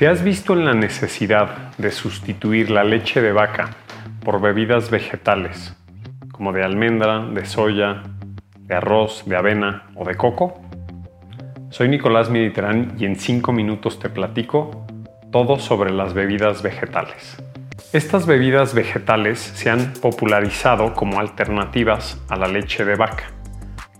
¿Te has visto en la necesidad de sustituir la leche de vaca por bebidas vegetales, como de almendra, de soya, de arroz, de avena o de coco? Soy Nicolás Mediterrán y en 5 minutos te platico todo sobre las bebidas vegetales. Estas bebidas vegetales se han popularizado como alternativas a la leche de vaca.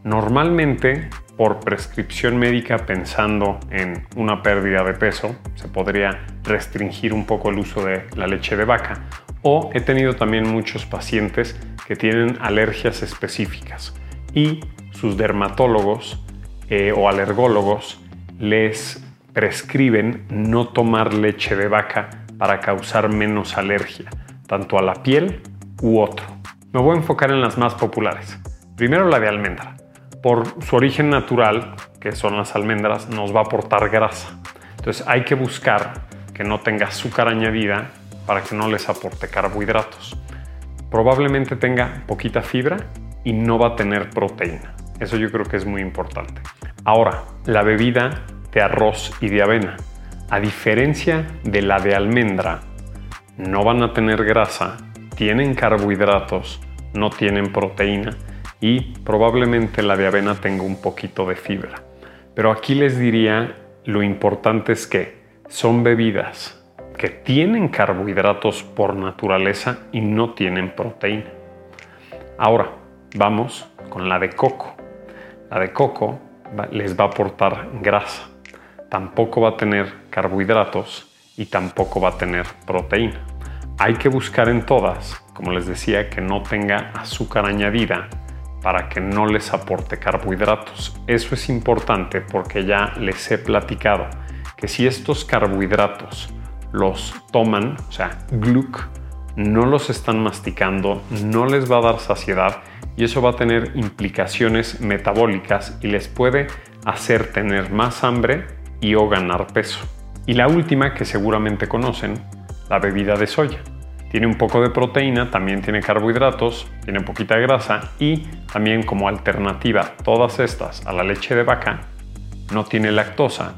Normalmente por prescripción médica pensando en una pérdida de peso, se podría restringir un poco el uso de la leche de vaca. O he tenido también muchos pacientes que tienen alergias específicas y sus dermatólogos eh, o alergólogos les prescriben no tomar leche de vaca para causar menos alergia, tanto a la piel u otro. Me voy a enfocar en las más populares. Primero la de almendra por su origen natural, que son las almendras, nos va a aportar grasa. Entonces hay que buscar que no tenga azúcar añadida para que no les aporte carbohidratos. Probablemente tenga poquita fibra y no va a tener proteína. Eso yo creo que es muy importante. Ahora, la bebida de arroz y de avena. A diferencia de la de almendra, no van a tener grasa, tienen carbohidratos, no tienen proteína y probablemente la de avena tenga un poquito de fibra. Pero aquí les diría lo importante es que son bebidas que tienen carbohidratos por naturaleza y no tienen proteína. Ahora, vamos con la de coco. La de coco les va a aportar grasa. Tampoco va a tener carbohidratos y tampoco va a tener proteína. Hay que buscar en todas, como les decía, que no tenga azúcar añadida para que no les aporte carbohidratos. Eso es importante porque ya les he platicado que si estos carbohidratos los toman, o sea, gluc, no los están masticando, no les va a dar saciedad y eso va a tener implicaciones metabólicas y les puede hacer tener más hambre y o ganar peso. Y la última que seguramente conocen, la bebida de soya. Tiene un poco de proteína, también tiene carbohidratos, tiene poquita grasa y también como alternativa todas estas a la leche de vaca no tiene lactosa,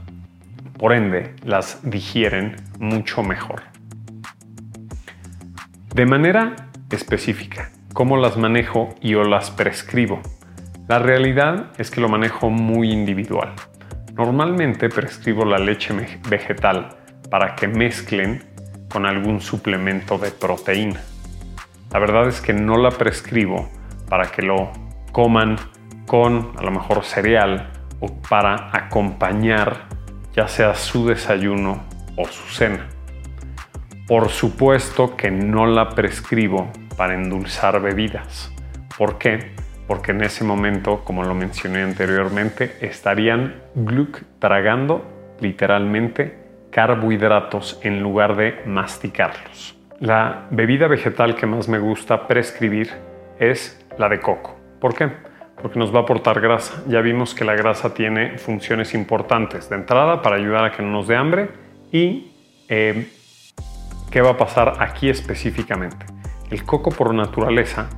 por ende las digieren mucho mejor. De manera específica, ¿cómo las manejo y o las prescribo? La realidad es que lo manejo muy individual. Normalmente prescribo la leche vegetal para que mezclen con algún suplemento de proteína. La verdad es que no la prescribo para que lo coman con a lo mejor cereal o para acompañar ya sea su desayuno o su cena. Por supuesto que no la prescribo para endulzar bebidas. ¿Por qué? Porque en ese momento, como lo mencioné anteriormente, estarían gluc tragando literalmente carbohidratos en lugar de masticarlos. La bebida vegetal que más me gusta prescribir es la de coco. ¿Por qué? Porque nos va a aportar grasa. Ya vimos que la grasa tiene funciones importantes. De entrada, para ayudar a que no nos dé hambre. Y eh, ¿qué va a pasar aquí específicamente? El coco por naturaleza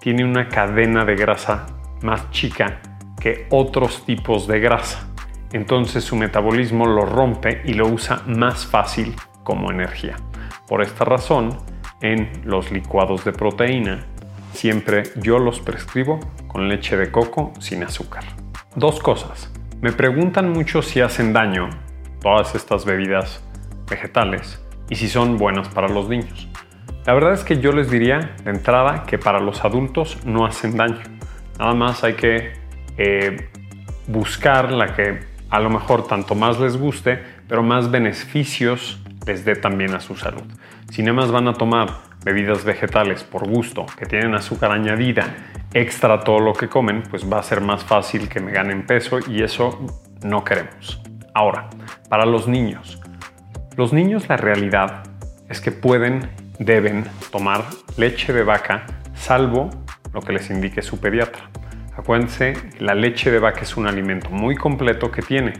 tiene una cadena de grasa más chica que otros tipos de grasa entonces su metabolismo lo rompe y lo usa más fácil como energía. Por esta razón, en los licuados de proteína, siempre yo los prescribo con leche de coco sin azúcar. Dos cosas. Me preguntan mucho si hacen daño todas estas bebidas vegetales y si son buenas para los niños. La verdad es que yo les diría de entrada que para los adultos no hacen daño. Nada más hay que eh, buscar la que a lo mejor tanto más les guste, pero más beneficios les dé también a su salud. Si nada más van a tomar bebidas vegetales por gusto, que tienen azúcar añadida, extra todo lo que comen, pues va a ser más fácil que me ganen peso y eso no queremos. Ahora, para los niños. Los niños la realidad es que pueden, deben tomar leche de vaca, salvo lo que les indique su pediatra. Acuérdense, la leche de vaca es un alimento muy completo que tiene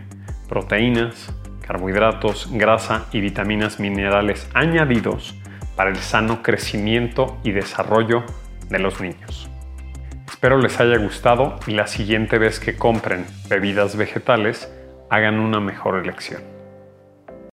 proteínas, carbohidratos, grasa y vitaminas minerales añadidos para el sano crecimiento y desarrollo de los niños. Espero les haya gustado y la siguiente vez que compren bebidas vegetales hagan una mejor elección.